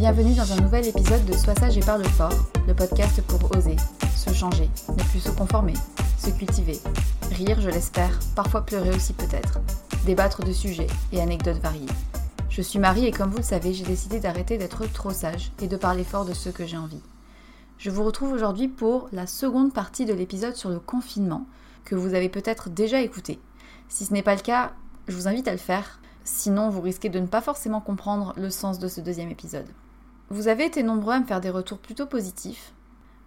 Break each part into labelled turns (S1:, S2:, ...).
S1: Bienvenue dans un nouvel épisode de Sois sage et parle fort, le podcast pour oser, se changer, ne plus se conformer, se cultiver, rire je l'espère, parfois pleurer aussi peut-être, débattre de sujets et anecdotes variées. Je suis Marie et comme vous le savez, j'ai décidé d'arrêter d'être trop sage et de parler fort de ce que j'ai envie. Je vous retrouve aujourd'hui pour la seconde partie de l'épisode sur le confinement que vous avez peut-être déjà écouté. Si ce n'est pas le cas, je vous invite à le faire Sinon, vous risquez de ne pas forcément comprendre le sens de ce deuxième épisode. Vous avez été nombreux à me faire des retours plutôt positifs.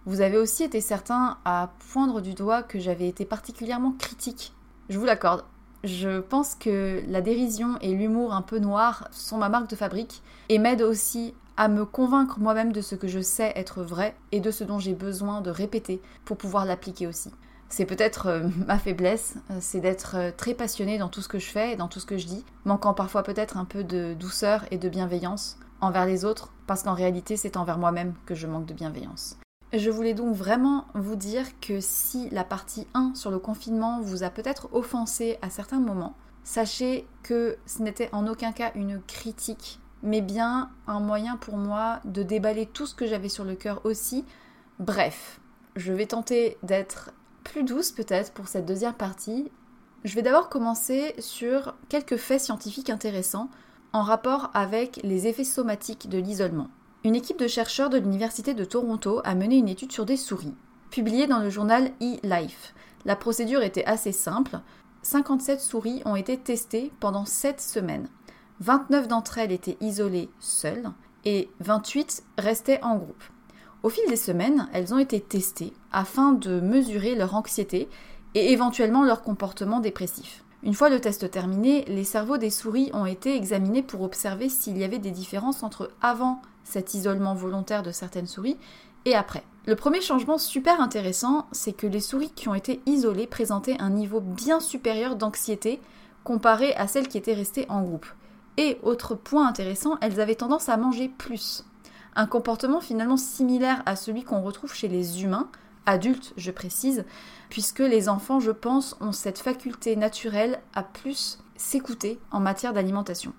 S1: Vous avez aussi été certains à poindre du doigt que j'avais été particulièrement critique. Je vous l'accorde. Je pense que la dérision et l'humour un peu noir sont ma marque de fabrique et m'aident aussi à me convaincre moi-même de ce que je sais être vrai et de ce dont j'ai besoin de répéter pour pouvoir l'appliquer aussi. C'est peut-être euh, ma faiblesse, euh, c'est d'être euh, très passionnée dans tout ce que je fais et dans tout ce que je dis, manquant parfois peut-être un peu de douceur et de bienveillance envers les autres, parce qu'en réalité c'est envers moi-même que je manque de bienveillance. Je voulais donc vraiment vous dire que si la partie 1 sur le confinement vous a peut-être offensé à certains moments, sachez que ce n'était en aucun cas une critique, mais bien un moyen pour moi de déballer tout ce que j'avais sur le cœur aussi. Bref, je vais tenter d'être plus douce peut-être pour cette deuxième partie. Je vais d'abord commencer sur quelques faits scientifiques intéressants en rapport avec les effets somatiques de l'isolement. Une équipe de chercheurs de l'Université de Toronto a mené une étude sur des souris, publiée dans le journal eLife.
S2: La procédure était assez simple. 57 souris ont été testées pendant 7 semaines. 29 d'entre elles étaient isolées seules et 28 restaient en groupe. Au fil des semaines, elles ont été testées afin de mesurer leur anxiété et éventuellement leur comportement dépressif. Une fois le test terminé, les cerveaux des souris ont été examinés pour observer s'il y avait des différences entre avant cet isolement volontaire de certaines souris et après. Le premier changement super intéressant, c'est que les souris qui ont été isolées présentaient un niveau bien supérieur d'anxiété comparé à celles qui étaient restées en groupe. Et autre point intéressant, elles avaient tendance à manger plus. Un comportement finalement similaire à celui qu'on retrouve chez les humains, adultes je précise, puisque les enfants, je pense, ont cette faculté naturelle à plus s'écouter en matière d'alimentation.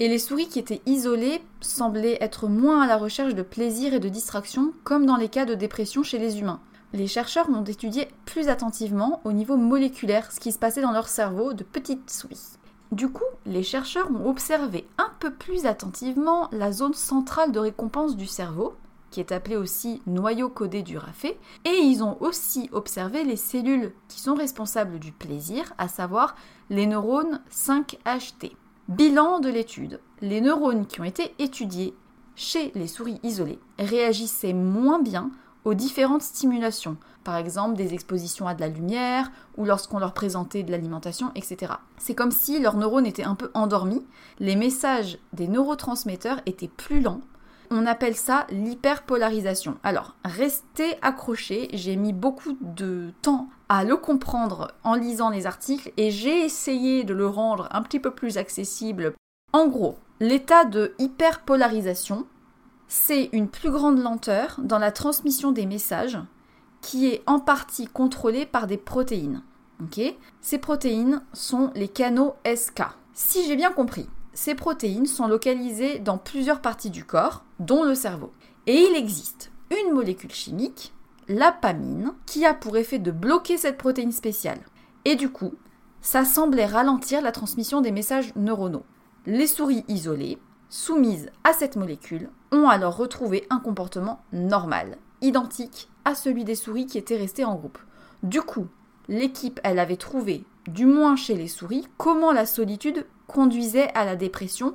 S2: Et les souris qui étaient isolées semblaient être moins à la recherche de plaisir et de distraction, comme dans les cas de dépression chez les humains. Les chercheurs ont étudié plus attentivement au niveau moléculaire ce qui se passait dans leur cerveau de petites souris. Du coup, les chercheurs ont observé un peu plus attentivement la zone centrale de récompense du cerveau, qui est appelée aussi noyau codé du rafet, et ils ont aussi observé les cellules qui sont responsables du plaisir, à savoir les neurones 5HT. Bilan de l'étude. Les neurones qui ont été étudiés chez les souris isolées réagissaient moins bien aux différentes stimulations, par exemple des expositions à de la lumière ou lorsqu'on leur présentait de l'alimentation, etc. C'est comme si leurs neurones étaient un peu endormis, les messages des neurotransmetteurs étaient plus lents. On appelle ça l'hyperpolarisation. Alors, restez accrochés, j'ai mis beaucoup de temps à le comprendre en lisant les articles et j'ai essayé de le rendre un petit peu plus accessible. En gros, l'état de hyperpolarisation, c'est une plus grande lenteur dans la transmission des messages qui est en partie contrôlée par des protéines. ces protéines sont les canaux SK. Si j'ai bien compris, ces protéines sont localisées dans plusieurs parties du corps, dont le cerveau. Et il existe une molécule chimique, l'apamine, qui a pour effet de bloquer cette protéine spéciale. Et du coup, ça semblait ralentir la transmission des messages neuronaux. Les souris isolées soumises à cette molécule ont alors retrouvé un comportement normal, identique à celui des souris qui étaient restées en groupe. Du coup, l'équipe, elle avait trouvé, du moins chez les souris, comment la solitude conduisait à la dépression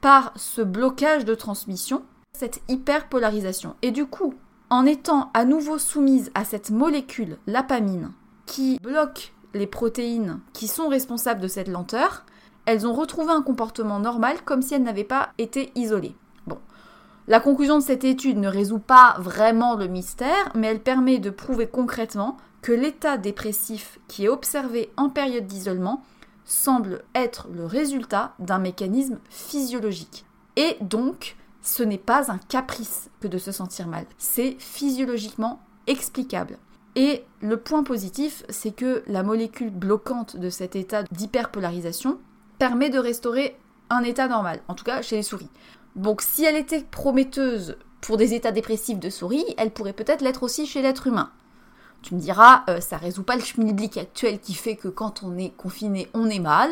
S2: par ce blocage de transmission, cette hyperpolarisation. Et du coup, en étant à nouveau soumise à cette molécule, l'apamine, qui bloque les protéines qui sont responsables de cette lenteur, elles ont retrouvé un comportement normal comme si elles n'avaient pas été isolées. Bon. La conclusion de cette étude ne résout pas vraiment le mystère, mais elle permet de prouver concrètement que l'état dépressif qui est observé en période d'isolement semble être le résultat d'un mécanisme physiologique. Et donc, ce n'est pas un caprice que de se sentir mal, c'est physiologiquement explicable. Et le point positif, c'est que la molécule bloquante de cet état d'hyperpolarisation permet de restaurer un état normal, en tout cas chez les souris. Donc si elle était prometteuse pour des états dépressifs de souris, elle pourrait peut-être l'être aussi chez l'être humain. Tu me diras, euh, ça résout pas le schmilblick actuel qui fait que quand on est confiné, on est mal.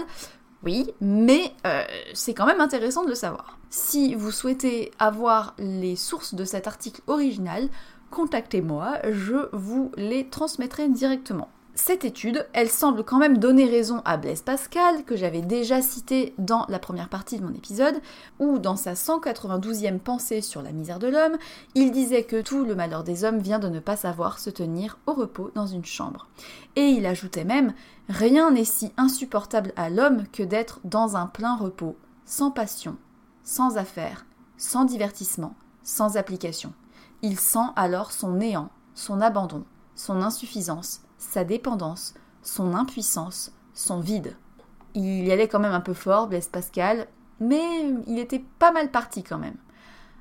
S2: Oui, mais euh, c'est quand même intéressant de le savoir. Si vous souhaitez avoir les sources de cet article original, contactez-moi, je vous les transmettrai directement. Cette étude, elle semble quand même donner raison à Blaise Pascal, que j'avais déjà cité dans la première partie de mon épisode, où dans sa 192e pensée sur la misère de l'homme, il disait que tout le malheur des hommes vient de ne pas savoir se tenir au repos dans une chambre. Et il ajoutait même Rien n'est si insupportable à l'homme que d'être dans un plein repos, sans passion, sans affaires, sans divertissement, sans application. Il sent alors son néant, son abandon, son insuffisance, sa dépendance, son impuissance, son vide. Il y allait quand même un peu fort, Blaise Pascal, mais il était pas mal parti quand même.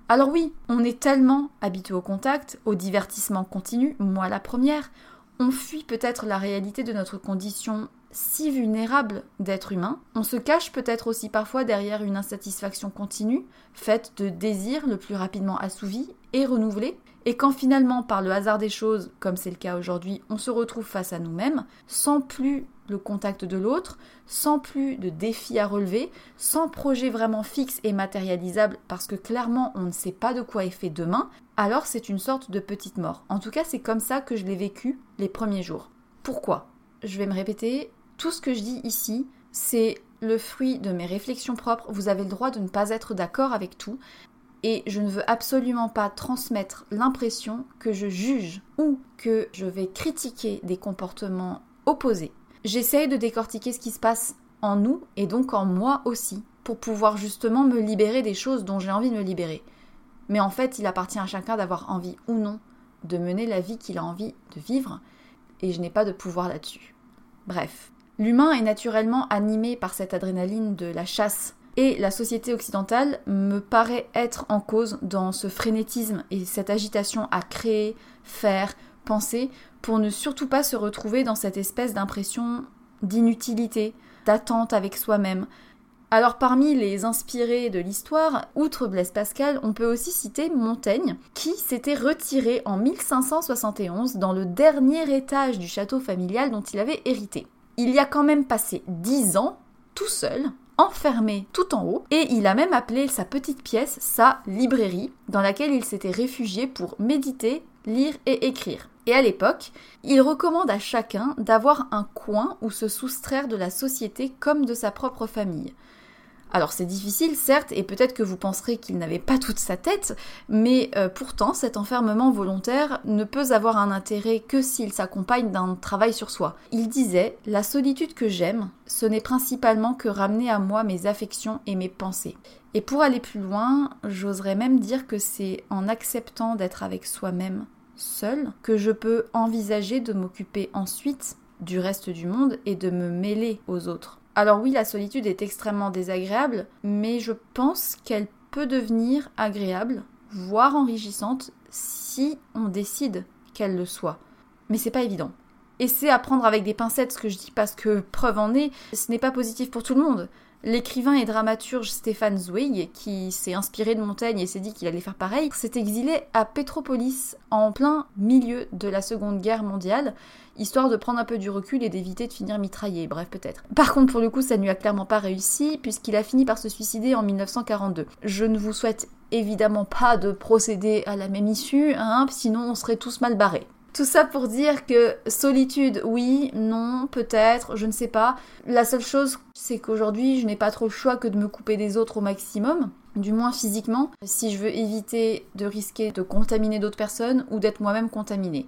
S2: Alors oui, on est tellement habitué au contact, au divertissement continu, moi la première, on fuit peut-être la réalité de notre condition si vulnérable d'être humain. On se cache peut-être aussi parfois derrière une insatisfaction continue, faite de désirs le plus rapidement assouvis et renouvelés, et quand finalement, par le hasard des choses, comme c'est le cas aujourd'hui, on se retrouve face à nous-mêmes, sans plus le contact de l'autre, sans plus de défis à relever, sans projet vraiment fixe et matérialisable, parce que clairement on ne sait pas de quoi est fait demain, alors c'est une sorte de petite mort. En tout cas, c'est comme ça que je l'ai vécu les premiers jours. Pourquoi? Je vais me répéter, tout ce que je dis ici, c'est le fruit de mes réflexions propres. Vous avez le droit de ne pas être d'accord avec tout. Et je ne veux absolument pas transmettre l'impression que je juge ou que je vais critiquer des comportements opposés. J'essaye de décortiquer ce qui se passe en nous et donc en moi aussi pour pouvoir justement me libérer des choses dont j'ai envie de me libérer. Mais en fait, il appartient à chacun d'avoir envie ou non de mener la vie qu'il a envie de vivre et je n'ai pas de pouvoir là-dessus. Bref, l'humain est naturellement animé par cette adrénaline de la chasse et la société occidentale me paraît être en cause dans ce frénétisme et cette agitation à créer, faire, penser, pour ne surtout pas se retrouver dans cette espèce d'impression d'inutilité, d'attente avec soi-même. Alors parmi les inspirés de l'histoire, outre Blaise Pascal, on peut aussi citer Montaigne, qui s'était retiré en 1571 dans le dernier étage du château familial dont il avait hérité. Il y a quand même passé dix ans, tout seul, enfermé tout en haut, et il a même appelé sa petite pièce sa librairie, dans laquelle il s'était réfugié pour méditer, lire et écrire. Et à l'époque, il recommande à chacun d'avoir un coin où se soustraire de la société comme de sa propre famille. Alors c'est difficile, certes, et peut-être que vous penserez qu'il n'avait pas toute sa tête, mais euh, pourtant cet enfermement volontaire ne peut avoir un intérêt que s'il s'accompagne d'un travail sur soi. Il disait La solitude que j'aime, ce n'est principalement que ramener à moi mes affections et mes pensées. Et pour aller plus loin, j'oserais même dire que c'est en acceptant d'être avec soi-même, seul, que je peux envisager de m'occuper ensuite du reste du monde et de me mêler aux autres. Alors oui, la solitude est extrêmement désagréable, mais je pense qu'elle peut devenir agréable, voire enrichissante, si on décide qu'elle le soit. Mais c'est pas évident. Et c'est à prendre avec des pincettes ce que je dis parce que, preuve en est, ce n'est pas positif pour tout le monde. L'écrivain et dramaturge Stéphane Zweig, qui s'est inspiré de Montaigne et s'est dit qu'il allait faire pareil, s'est exilé à Petropolis en plein milieu de la Seconde Guerre mondiale, histoire de prendre un peu du recul et d'éviter de finir mitraillé, bref peut-être. Par contre pour le coup ça ne lui a clairement pas réussi puisqu'il a fini par se suicider en 1942. Je ne vous souhaite évidemment pas de procéder à la même issue, hein, sinon on serait tous mal barrés. Tout ça pour dire que solitude, oui, non, peut-être, je ne sais pas. La seule chose, c'est qu'aujourd'hui, je n'ai pas trop le choix que de me couper des autres au maximum, du moins physiquement, si je veux éviter de risquer de contaminer d'autres personnes ou d'être moi-même contaminée.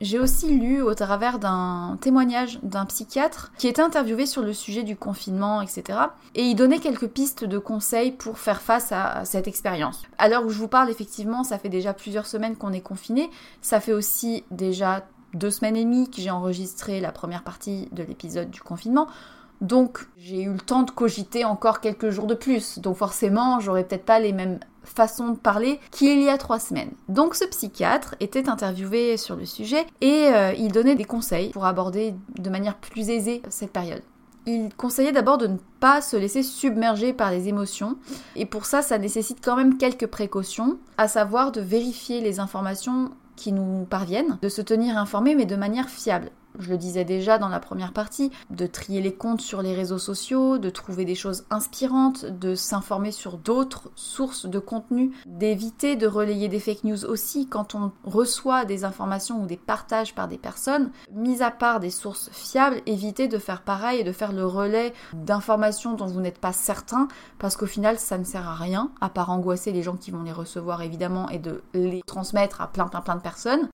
S2: J'ai aussi lu au travers d'un témoignage d'un psychiatre qui était interviewé sur le sujet du confinement, etc. Et il donnait quelques pistes de conseils pour faire face à cette expérience. À l'heure où je vous parle, effectivement, ça fait déjà plusieurs semaines qu'on est confiné. Ça fait aussi déjà deux semaines et demie que j'ai enregistré la première partie de l'épisode du confinement. Donc j'ai eu le temps de cogiter encore quelques jours de plus. Donc forcément, j'aurais peut-être pas les mêmes façons de parler qu'il y a trois semaines. Donc ce psychiatre était interviewé sur le sujet et euh, il donnait des conseils pour aborder de manière plus aisée cette période. Il conseillait d'abord de ne pas se laisser submerger par les émotions et pour ça ça nécessite quand même quelques précautions, à savoir de vérifier les informations qui nous parviennent, de se tenir informé mais de manière fiable je le disais déjà dans la première partie, de trier les comptes sur les réseaux sociaux, de trouver des choses inspirantes, de s'informer sur d'autres sources de contenu, d'éviter de relayer des fake news aussi quand on reçoit des informations ou des partages par des personnes. Mis à part des sources fiables, éviter de faire pareil et de faire le relais d'informations dont vous n'êtes pas certain, parce qu'au final ça ne sert à rien, à part angoisser les gens qui vont les recevoir évidemment et de les transmettre à plein plein plein de personnes.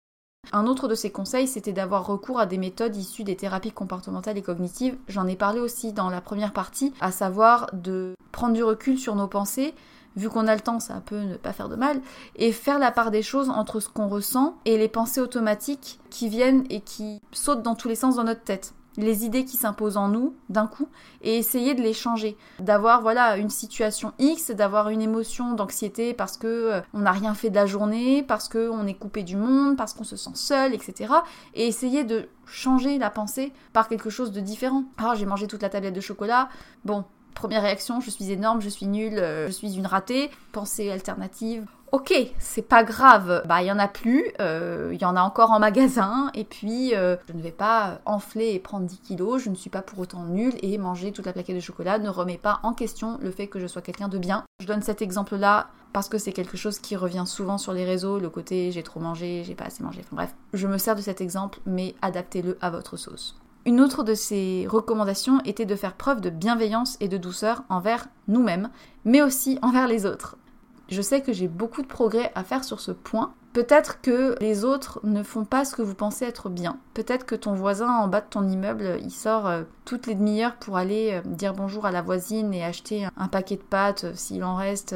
S2: Un autre de ses conseils, c'était d'avoir recours à des méthodes issues des thérapies comportementales et cognitives. J'en ai parlé aussi dans la première partie, à savoir de prendre du recul sur nos pensées. Vu qu'on a le temps, ça peut ne pas faire de mal, et faire la part des choses entre ce qu'on ressent et les pensées automatiques qui viennent et qui sautent dans tous les sens dans notre tête les idées qui s'imposent en nous d'un coup et essayer de les changer. D'avoir voilà une situation X, d'avoir une émotion d'anxiété parce que euh, on n'a rien fait de la journée, parce qu'on est coupé du monde, parce qu'on se sent seul, etc. Et essayer de changer la pensée par quelque chose de différent. Ah, j'ai mangé toute la tablette de chocolat. Bon, première réaction, je suis énorme, je suis nulle, euh, je suis une ratée. Pensée alternative. Ok, c'est pas grave, bah il y en a plus, euh, il y en a encore en magasin, et puis euh, je ne vais pas enfler et prendre 10 kilos, je ne suis pas pour autant nulle, et manger toute la plaquette de chocolat ne remet pas en question le fait que je sois quelqu'un de bien. Je donne cet exemple-là parce que c'est quelque chose qui revient souvent sur les réseaux, le côté j'ai trop mangé, j'ai pas assez mangé, enfin bref. Je me sers de cet exemple, mais adaptez-le à votre sauce. Une autre de ces recommandations était de faire preuve de bienveillance et de douceur envers nous-mêmes, mais aussi envers les autres. Je sais que j'ai beaucoup de progrès à faire sur ce point. Peut-être que les autres ne font pas ce que vous pensez être bien. Peut-être que ton voisin en bas de ton immeuble, il sort euh, toutes les demi-heures pour aller euh, dire bonjour à la voisine et acheter un paquet de pâtes euh, s'il en reste.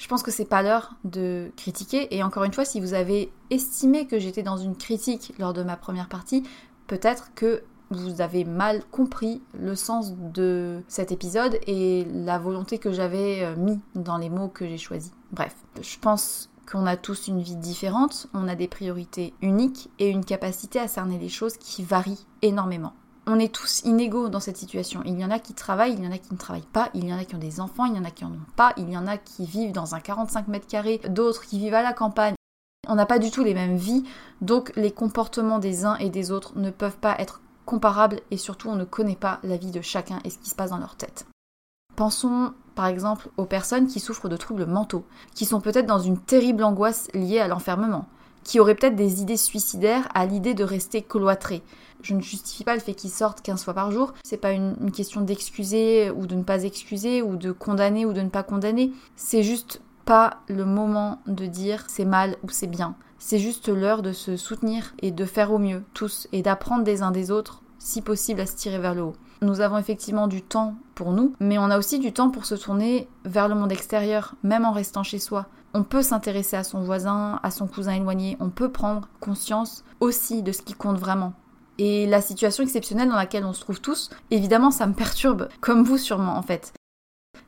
S2: Je pense que c'est pas l'heure de critiquer. Et encore une fois, si vous avez estimé que j'étais dans une critique lors de ma première partie, peut-être que vous avez mal compris le sens de cet épisode et la volonté que j'avais euh, mis dans les mots que j'ai choisis. Bref, je pense qu'on a tous une vie différente, on a des priorités uniques et une capacité à cerner les choses qui varient énormément. On est tous inégaux dans cette situation. Il y en a qui travaillent, il y en a qui ne travaillent pas, il y en a qui ont des enfants, il y en a qui en ont pas, il y en a qui vivent dans un 45 mètres carrés, d'autres qui vivent à la campagne. On n'a pas du tout les mêmes vies, donc les comportements des uns et des autres ne peuvent pas être comparables et surtout on ne connaît pas la vie de chacun et ce qui se passe dans leur tête. Pensons par exemple aux personnes qui souffrent de troubles mentaux, qui sont peut-être dans une terrible angoisse liée à l'enfermement, qui auraient peut-être des idées suicidaires à l'idée de rester cloîtrés. Je ne justifie pas le fait qu'ils sortent 15 fois par jour. C'est pas une, une question d'excuser ou de ne pas excuser ou de condamner ou de ne pas condamner. C'est juste pas le moment de dire c'est mal ou c'est bien. C'est juste l'heure de se soutenir et de faire au mieux, tous, et d'apprendre des uns des autres, si possible, à se tirer vers le haut. Nous avons effectivement du temps pour nous, mais on a aussi du temps pour se tourner vers le monde extérieur, même en restant chez soi. On peut s'intéresser à son voisin, à son cousin éloigné, on peut prendre conscience aussi de ce qui compte vraiment. Et la situation exceptionnelle dans laquelle on se trouve tous, évidemment, ça me perturbe, comme vous sûrement en fait.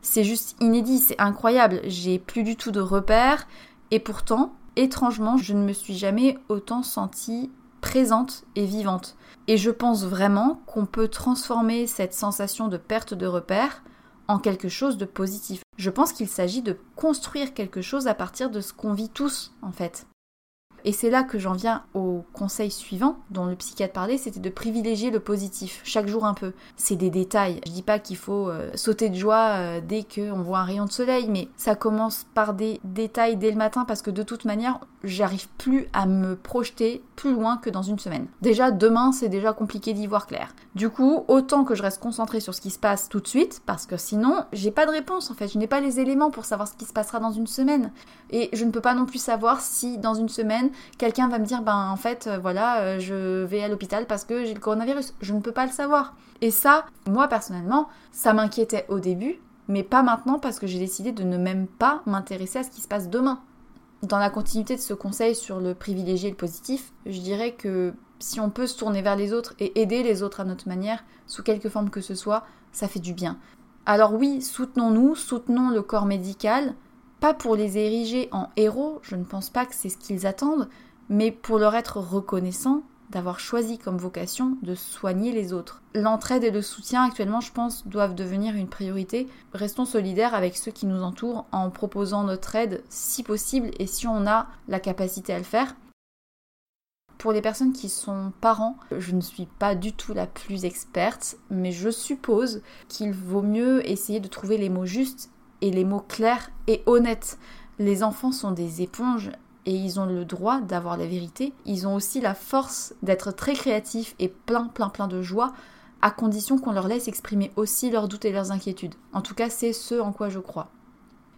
S2: C'est juste inédit, c'est incroyable. J'ai plus du tout de repères. Et pourtant, étrangement, je ne me suis jamais autant sentie présente et vivante. Et je pense vraiment qu'on peut transformer cette sensation de perte de repères en quelque chose de positif. Je pense qu'il s'agit de construire quelque chose à partir de ce qu'on vit tous, en fait. Et c'est là que j'en viens au conseil suivant dont le psychiatre parlait, c'était de privilégier le positif, chaque jour un peu. C'est des détails. Je dis pas qu'il faut euh, sauter de joie euh, dès qu'on voit un rayon de soleil, mais ça commence par des détails dès le matin parce que de toute manière, j'arrive plus à me projeter plus loin que dans une semaine. Déjà, demain, c'est déjà compliqué d'y voir clair. Du coup, autant que je reste concentrée sur ce qui se passe tout de suite, parce que sinon, j'ai pas de réponse en fait. Je n'ai pas les éléments pour savoir ce qui se passera dans une semaine. Et je ne peux pas non plus savoir si dans une semaine, quelqu'un va me dire, ben en fait, euh, voilà, euh, je vais à l'hôpital parce que j'ai le coronavirus. Je ne peux pas le savoir. Et ça, moi personnellement, ça m'inquiétait au début, mais pas maintenant parce que j'ai décidé de ne même pas m'intéresser à ce qui se passe demain. Dans la continuité de ce conseil sur le privilégié et le positif, je dirais que si on peut se tourner vers les autres et aider les autres à notre manière, sous quelque forme que ce soit, ça fait du bien. Alors oui, soutenons-nous, soutenons le corps médical, pas pour les ériger en héros, je ne pense pas que c'est ce qu'ils attendent, mais pour leur être reconnaissants d'avoir choisi comme vocation de soigner les autres. L'entraide et le soutien actuellement, je pense, doivent devenir une priorité. Restons solidaires avec ceux qui nous entourent en proposant notre aide si possible et si on a la capacité à le faire. Pour les personnes qui sont parents, je ne suis pas du tout la plus experte, mais je suppose qu'il vaut mieux essayer de trouver les mots justes et les mots clairs et honnêtes. Les enfants sont des éponges et ils ont le droit d'avoir la vérité. Ils ont aussi la force d'être très créatifs et plein, plein, plein de joie, à condition qu'on leur laisse exprimer aussi leurs doutes et leurs inquiétudes. En tout cas, c'est ce en quoi je crois.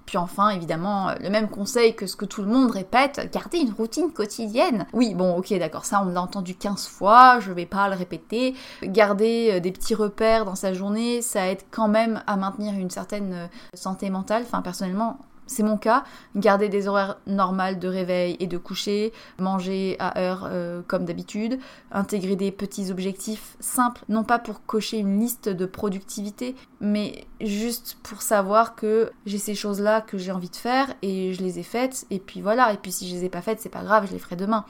S2: Puis enfin, évidemment, le même conseil que ce que tout le monde répète, garder une routine quotidienne. Oui, bon, ok, d'accord, ça on l'a entendu 15 fois, je vais pas le répéter. Garder euh, des petits repères dans sa journée, ça aide quand même à maintenir une certaine euh, santé mentale. Enfin, personnellement, c'est mon cas, garder des horaires normales de réveil et de coucher, manger à heure euh, comme d'habitude, intégrer des petits objectifs simples, non pas pour cocher une liste de productivité, mais juste pour savoir que j'ai ces choses-là que j'ai envie de faire et je les ai faites, et puis voilà, et puis si je les ai pas faites, c'est pas grave, je les ferai demain.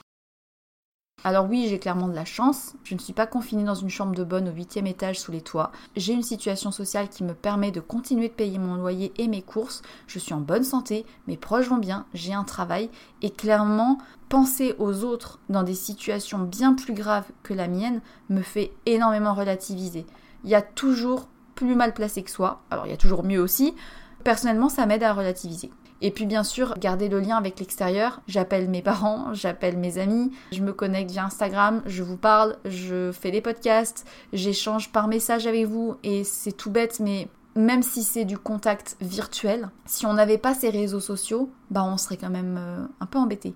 S2: Alors oui, j'ai clairement de la chance. Je ne suis pas confinée dans une chambre de bonne au huitième étage sous les toits. J'ai une situation sociale qui me permet de continuer de payer mon loyer et mes courses. Je suis en bonne santé, mes proches vont bien, j'ai un travail. Et clairement, penser aux autres dans des situations bien plus graves que la mienne me fait énormément relativiser. Il y a toujours plus mal placé que soi. Alors il y a toujours mieux aussi. Personnellement, ça m'aide à relativiser. Et puis bien sûr, garder le lien avec l'extérieur. J'appelle mes parents, j'appelle mes amis, je me connecte via Instagram, je vous parle, je fais des podcasts, j'échange par message avec vous et c'est tout bête mais même si c'est du contact virtuel, si on n'avait pas ces réseaux sociaux, bah on serait quand même euh, un peu embêté.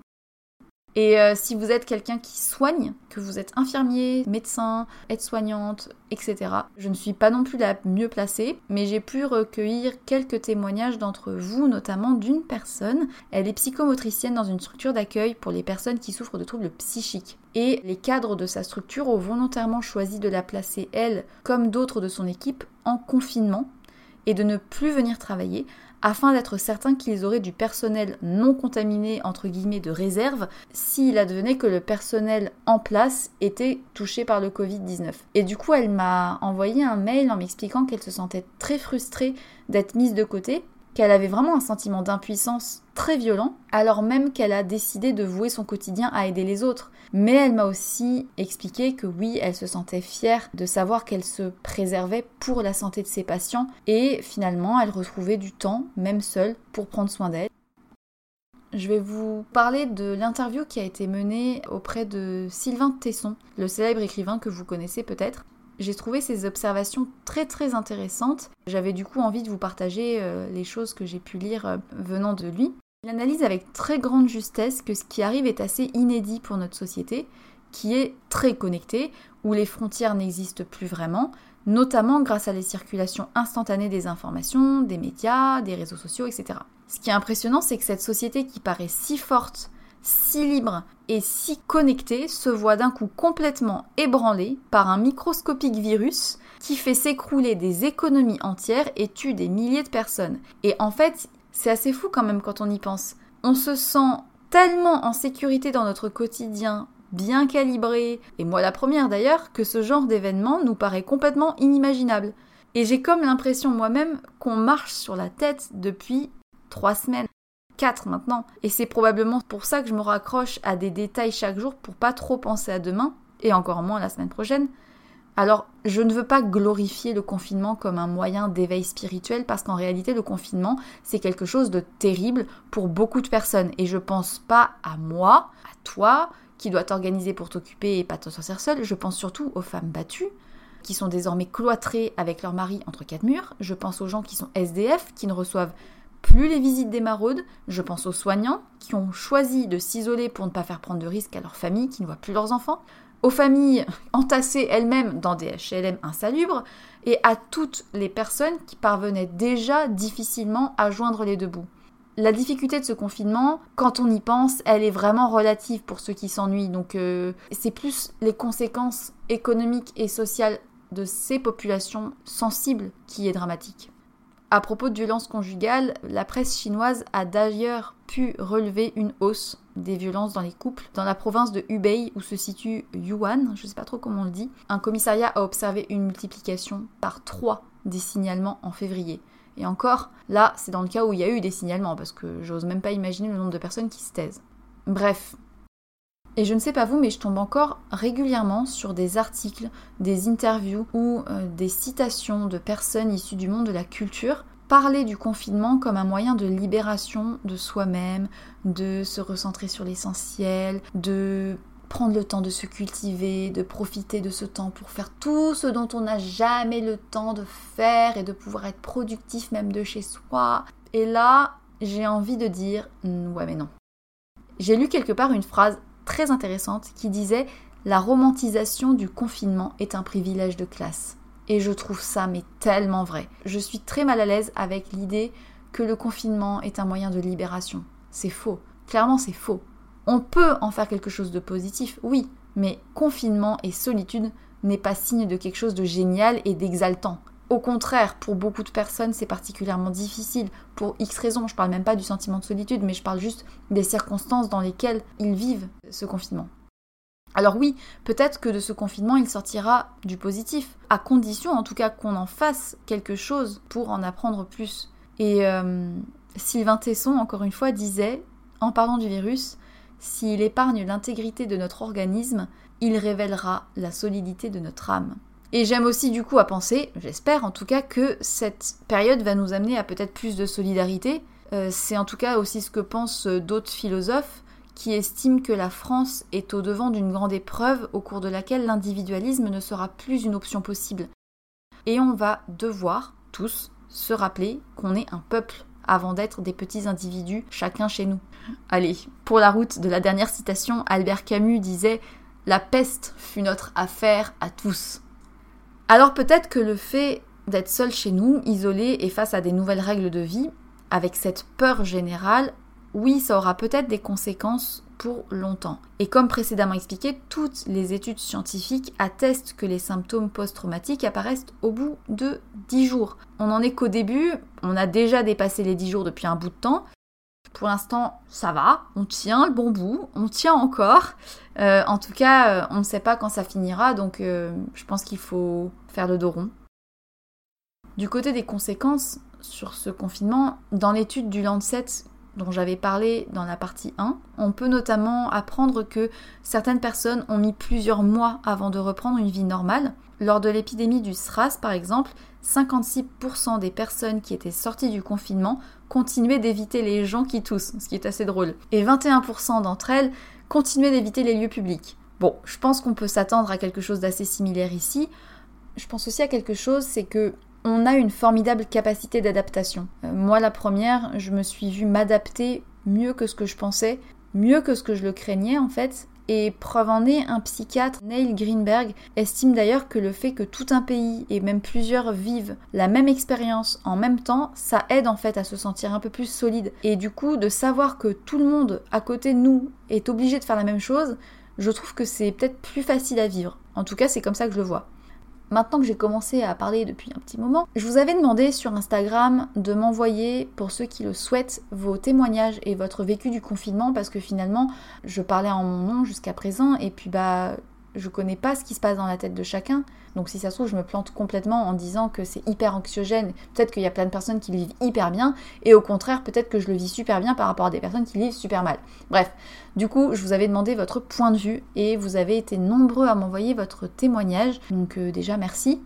S2: Et euh, si vous êtes quelqu'un qui soigne, que vous êtes infirmier, médecin, aide-soignante, etc., je ne suis pas non plus la mieux placée, mais j'ai pu recueillir quelques témoignages d'entre vous, notamment d'une personne. Elle est psychomotricienne dans une structure d'accueil pour les personnes qui souffrent de troubles psychiques. Et les cadres de sa structure ont volontairement choisi de la placer, elle, comme d'autres de son équipe, en confinement et de ne plus venir travailler afin d'être certain qu'ils auraient du personnel non contaminé entre guillemets de réserve s'il advenait que le personnel en place était touché par le Covid-19. Et du coup, elle m'a envoyé un mail en m'expliquant qu'elle se sentait très frustrée d'être mise de côté qu'elle avait vraiment un sentiment d'impuissance très violent, alors même qu'elle a décidé de vouer son quotidien à aider les autres. Mais elle m'a aussi expliqué que oui, elle se sentait fière de savoir qu'elle se préservait pour la santé de ses patients et finalement elle retrouvait du temps, même seule, pour prendre soin d'elle. Je vais vous parler de l'interview qui a été menée auprès de Sylvain Tesson, le célèbre écrivain que vous connaissez peut-être. J'ai trouvé ces observations très très intéressantes. J'avais du coup envie de vous partager euh, les choses que j'ai pu lire euh, venant de lui. Il analyse avec très grande justesse que ce qui arrive est assez inédit pour notre société, qui est très connectée, où les frontières n'existent plus vraiment, notamment grâce à la circulation instantanée des informations, des médias, des réseaux sociaux, etc. Ce qui est impressionnant, c'est que cette société qui paraît si forte si libre et si connecté se voit d'un coup complètement ébranlé par un microscopique virus qui fait s'écrouler des économies entières et tue des milliers de personnes. Et en fait, c'est assez fou quand même quand on y pense. On se sent tellement en sécurité dans notre quotidien, bien calibré, et moi la première d'ailleurs, que ce genre d'événement nous paraît complètement inimaginable. Et j'ai comme l'impression moi-même qu'on marche sur la tête depuis trois semaines. 4 maintenant. Et c'est probablement pour ça que je me raccroche à des détails chaque jour pour pas trop penser à demain, et encore moins la semaine prochaine. Alors, je ne veux pas glorifier le confinement comme un moyen d'éveil spirituel parce qu'en réalité, le confinement, c'est quelque chose de terrible pour beaucoup de personnes. Et je pense pas à moi, à toi, qui dois t'organiser pour t'occuper et pas te sortir seule. Je pense surtout aux femmes battues, qui sont désormais cloîtrées avec leur mari entre quatre murs. Je pense aux gens qui sont SDF, qui ne reçoivent plus les visites des maraudes, je pense aux soignants qui ont choisi de s'isoler pour ne pas faire prendre de risques à leur famille qui ne voient plus leurs enfants, aux familles entassées elles-mêmes dans des HLM insalubres, et à toutes les personnes qui parvenaient déjà difficilement à joindre les deux bouts. La difficulté de ce confinement, quand on y pense, elle est vraiment relative pour ceux qui s'ennuient. Donc euh, c'est plus les conséquences économiques et sociales de ces populations sensibles qui est dramatique. À propos de violences conjugales, la presse chinoise a d'ailleurs pu relever une hausse des violences dans les couples dans la province de Hubei où se situe Yuan, je ne sais pas trop comment on le dit. Un commissariat a observé une multiplication par 3 des signalements en février. Et encore, là, c'est dans le cas où il y a eu des signalements, parce que j'ose même pas imaginer le nombre de personnes qui se taisent. Bref. Et je ne sais pas vous, mais je tombe encore régulièrement sur des articles, des interviews ou euh, des citations de personnes issues du monde de la culture parler du confinement comme un moyen de libération de soi-même, de se recentrer sur l'essentiel, de prendre le temps de se cultiver, de profiter de ce temps pour faire tout ce dont on n'a jamais le temps de faire et de pouvoir être productif même de chez soi. Et là, j'ai envie de dire ouais mais non. J'ai lu quelque part une phrase très intéressante qui disait La romantisation du confinement est un privilège de classe. Et je trouve ça mais tellement vrai. Je suis très mal à l'aise avec l'idée que le confinement est un moyen de libération. C'est faux. Clairement, c'est faux. On peut en faire quelque chose de positif, oui, mais confinement et solitude n'est pas signe de quelque chose de génial et d'exaltant. Au contraire, pour beaucoup de personnes, c'est particulièrement difficile pour X raisons. Je parle même pas du sentiment de solitude, mais je parle juste des circonstances dans lesquelles ils vivent ce confinement. Alors oui, peut-être que de ce confinement, il sortira du positif, à condition en tout cas qu'on en fasse quelque chose pour en apprendre plus. Et euh, Sylvain Tesson, encore une fois, disait, en parlant du virus, s'il épargne l'intégrité de notre organisme, il révélera la solidité de notre âme. Et j'aime aussi du coup à penser, j'espère en tout cas, que cette période va nous amener à peut-être plus de solidarité, Euh, c'est en tout cas aussi ce que pensent euh, d'autres philosophes qui estiment que la France est au devant d'une grande épreuve au cours de laquelle l'individualisme ne sera plus une option possible. Et on va devoir, tous, se rappeler qu'on est un peuple avant d'être des petits individus, chacun chez nous. Allez, pour la route de la dernière citation, Albert Camus disait La peste fut notre affaire à tous. Alors peut-être que le fait d'être seul chez nous, isolé et face à des nouvelles règles de vie, avec cette peur générale, oui, ça aura peut-être des conséquences pour longtemps. Et comme précédemment expliqué, toutes les études scientifiques attestent que les symptômes post-traumatiques apparaissent au bout de 10 jours. On n'en est qu'au début, on a déjà dépassé les 10 jours depuis un bout de temps. Pour l'instant, ça va, on tient le bon bout, on tient encore. Euh, en tout cas, euh, on ne sait pas quand ça finira, donc euh, je pense qu'il faut faire le dos rond. Du côté des conséquences sur ce confinement, dans l'étude du Lancet dont j'avais parlé dans la partie 1, on peut notamment apprendre que certaines personnes ont mis plusieurs mois avant de reprendre une vie normale. Lors de l'épidémie du SRAS par exemple, 56% des personnes qui étaient sorties du confinement continuaient d'éviter les gens qui toussent, ce qui est assez drôle. Et 21% d'entre elles continuaient d'éviter les lieux publics. Bon, je pense qu'on peut s'attendre à quelque chose d'assez similaire ici. Je pense aussi à quelque chose, c'est que on a une formidable capacité d'adaptation. Euh, moi, la première, je me suis vue m'adapter mieux que ce que je pensais, mieux que ce que je le craignais en fait. Et preuve en est, un psychiatre, Neil Greenberg, estime d'ailleurs que le fait que tout un pays et même plusieurs vivent la même expérience en même temps, ça aide en fait à se sentir un peu plus solide. Et du coup, de savoir que tout le monde à côté de nous est obligé de faire la même chose, je trouve que c'est peut-être plus facile à vivre. En tout cas, c'est comme ça que je le vois. Maintenant que j'ai commencé à parler depuis un petit moment, je vous avais demandé sur Instagram de m'envoyer, pour ceux qui le souhaitent, vos témoignages et votre vécu du confinement parce que finalement, je parlais en mon nom jusqu'à présent et puis bah je connais pas ce qui se passe dans la tête de chacun. Donc si ça se trouve, je me plante complètement en disant que c'est hyper anxiogène. Peut-être qu'il y a plein de personnes qui le vivent hyper bien, et au contraire, peut-être que je le vis super bien par rapport à des personnes qui le vivent super mal. Bref, du coup, je vous avais demandé votre point de vue, et vous avez été nombreux à m'envoyer votre témoignage. Donc euh, déjà, merci.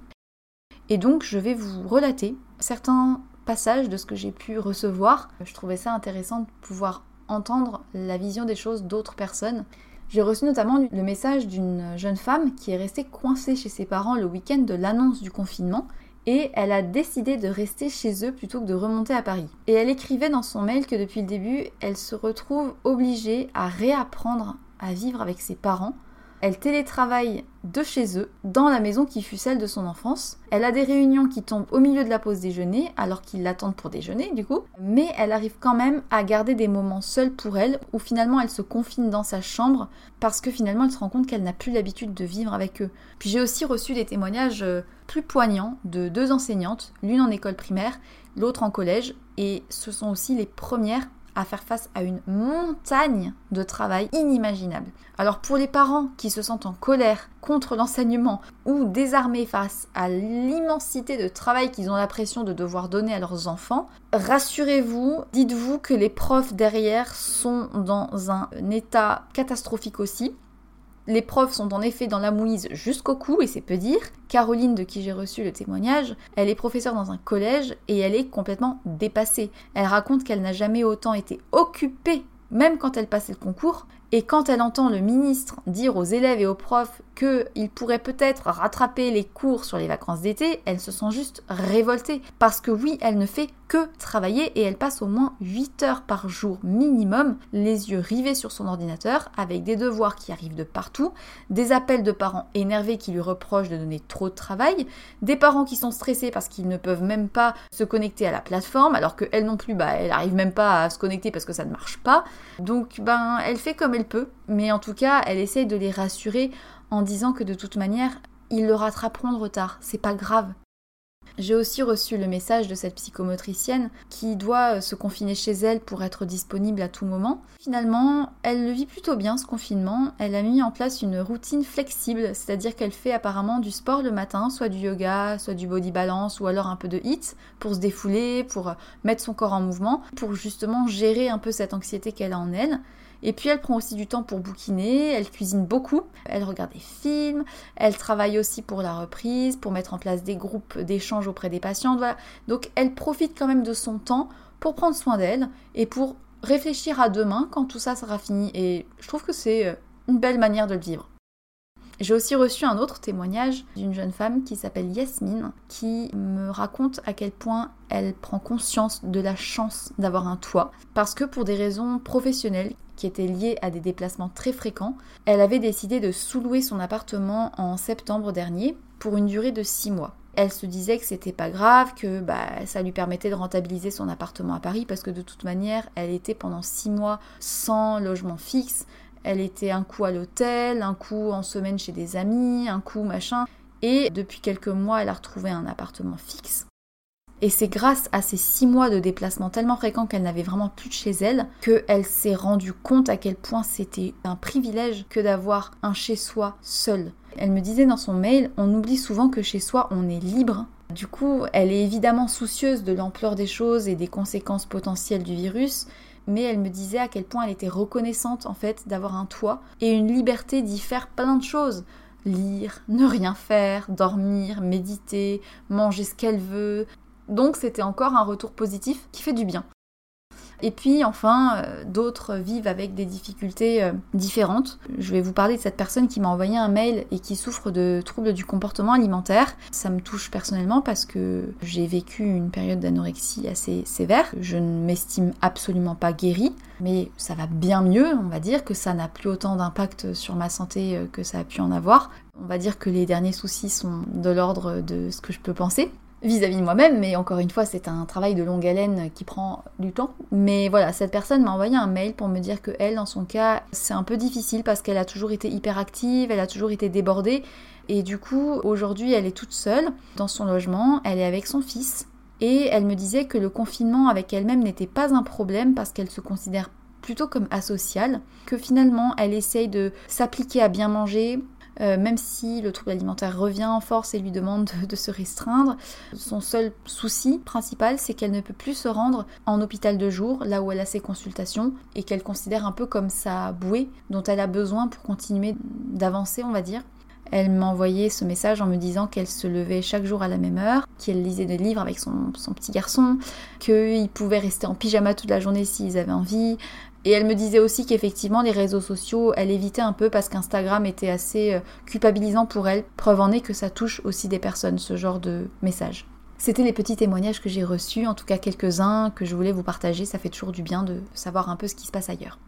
S2: Et donc, je vais vous relater certains passages de ce que j'ai pu recevoir. Je trouvais ça intéressant de pouvoir entendre la vision des choses d'autres personnes. J'ai reçu notamment le message d'une jeune femme qui est restée coincée chez ses parents le week-end de l'annonce du confinement et elle a décidé de rester chez eux plutôt que de remonter à Paris. Et elle écrivait dans son mail que depuis le début, elle se retrouve obligée à réapprendre à vivre avec ses parents elle télétravaille de chez eux, dans la maison qui fut celle de son enfance. Elle a des réunions qui tombent au milieu de la pause déjeuner, alors qu'ils l'attendent pour déjeuner du coup. Mais elle arrive quand même à garder des moments seuls pour elle, où finalement elle se confine dans sa chambre, parce que finalement elle se rend compte qu'elle n'a plus l'habitude de vivre avec eux. Puis j'ai aussi reçu des témoignages euh, plus poignants de deux enseignantes, l'une en école primaire, l'autre en collège, et ce sont aussi les premières à faire face à une montagne de travail inimaginable. Alors pour les parents qui se sentent en colère contre l'enseignement ou désarmés face à l'immensité de travail qu'ils ont l'impression de devoir donner à leurs enfants, rassurez-vous, dites-vous que les profs derrière sont dans un état catastrophique aussi. Les profs sont en effet dans la mouise jusqu'au cou, et c'est peu dire. Caroline, de qui j'ai reçu le témoignage, elle est professeure dans un collège et elle est complètement dépassée. Elle raconte qu'elle n'a jamais autant été occupée, même quand elle passait le concours, et quand elle entend le ministre dire aux élèves et aux profs qu'ils pourraient peut-être rattraper les cours sur les vacances d'été, elle se sent juste révoltée. Parce que oui, elle ne fait que travailler et elle passe au moins 8 heures par jour minimum, les yeux rivés sur son ordinateur, avec des devoirs qui arrivent de partout, des appels de parents énervés qui lui reprochent de donner trop de travail, des parents qui sont stressés parce qu'ils ne peuvent même pas se connecter à la plateforme, alors qu'elle non plus, bah, elle n'arrive même pas à se connecter parce que ça ne marche pas. Donc, ben, elle fait comme elle peut, mais en tout cas, elle essaye de les rassurer en disant que de toute manière, ils le rattraperont de retard, c'est pas grave. J'ai aussi reçu le message de cette psychomotricienne qui doit euh, se confiner chez elle pour être disponible à tout moment. Finalement, elle le vit plutôt bien ce confinement. Elle a mis en place une routine flexible, c'est-à-dire qu'elle fait apparemment du sport le matin, soit du yoga, soit du body balance ou alors un peu de hit pour se défouler, pour euh, mettre son corps en mouvement, pour justement gérer un peu cette anxiété qu'elle a en elle. Et puis elle prend aussi du temps pour bouquiner, elle cuisine beaucoup, elle regarde des films, elle travaille aussi pour la reprise, pour mettre en place des groupes d'échange auprès des patientes. Donc elle profite quand même de son temps pour prendre soin d'elle et pour réfléchir à demain quand tout ça sera fini. Et je trouve que c'est euh, une belle manière de le vivre. J'ai aussi reçu un autre témoignage d'une jeune femme qui s'appelle Yasmine, qui me raconte à quel point elle prend conscience de la chance d'avoir un toit, parce que pour des raisons professionnelles qui étaient liées à des déplacements très fréquents, elle avait décidé de sous-louer son appartement en septembre dernier pour une durée de 6 mois. Elle se disait que c'était pas grave, que bah, ça lui permettait de rentabiliser son appartement à Paris parce que de toute manière, elle était pendant 6 mois sans logement fixe, elle était un coup à l'hôtel, un coup en semaine chez des amis, un coup machin. Et depuis quelques mois, elle a retrouvé un appartement fixe. Et c'est grâce à ces six mois de déplacement tellement fréquents qu'elle n'avait vraiment plus de chez elle qu'elle s'est rendue compte à quel point c'était un privilège que d'avoir un chez soi seul. Elle me disait dans son mail, on oublie souvent que chez soi on est libre. Du coup, elle est évidemment soucieuse de l'ampleur des choses et des conséquences potentielles du virus, mais elle me disait à quel point elle était reconnaissante en fait d'avoir un toit et une liberté d'y faire plein de choses. Lire, ne rien faire, dormir, méditer, manger ce qu'elle veut. Donc c'était encore un retour positif qui fait du bien. Et puis enfin, euh, d'autres vivent avec des difficultés euh, différentes. Je vais vous parler de cette personne qui m'a envoyé un mail et qui souffre de troubles du comportement alimentaire. Ça me touche personnellement parce que j'ai vécu une période d'anorexie assez sévère. Je ne m'estime absolument pas guérie, mais ça va bien mieux, on va dire, que ça n'a plus autant d'impact sur ma santé euh, que ça a pu en avoir. On va dire que les derniers soucis sont de l'ordre de ce que je peux penser vis-à-vis de moi-même, mais encore une fois, c'est un travail de longue haleine qui prend du temps. Mais voilà, cette personne m'a envoyé un mail pour me dire que elle, dans son cas, c'est un peu difficile parce qu'elle a toujours été hyper active, elle a toujours été débordée, et du coup, aujourd'hui, elle est toute seule dans son logement, elle est avec son fils, et elle me disait que le confinement avec elle-même n'était pas un problème parce qu'elle se considère plutôt comme asociale, que finalement elle essaye de s'appliquer à bien manger, euh, même si le trouble alimentaire revient en force et lui demande de, se restreindre. Son seul souci principal, c'est qu'elle ne peut plus se rendre en hôpital de jour, là où elle a ses consultations, et qu'elle considère un peu comme sa bouée dont elle a besoin pour continuer d'avancer, on va dire. Elle m'a envoyé ce message en me disant qu'elle se levait chaque jour à la même heure, qu'elle lisait des livres avec son, son petit garçon, qu'ils pouvaient rester en pyjama toute la journée s'ils avaient envie, et elle me disait aussi qu'effectivement les réseaux sociaux, elle évitait un peu parce qu'Instagram était assez euh, culpabilisant pour elle. Preuve en est que ça touche aussi des personnes, ce genre de messages. C'était les petits témoignages que j'ai reçus, en tout cas quelques-uns que je voulais vous partager, ça fait toujours du bien de savoir un peu ce qui se passe ailleurs.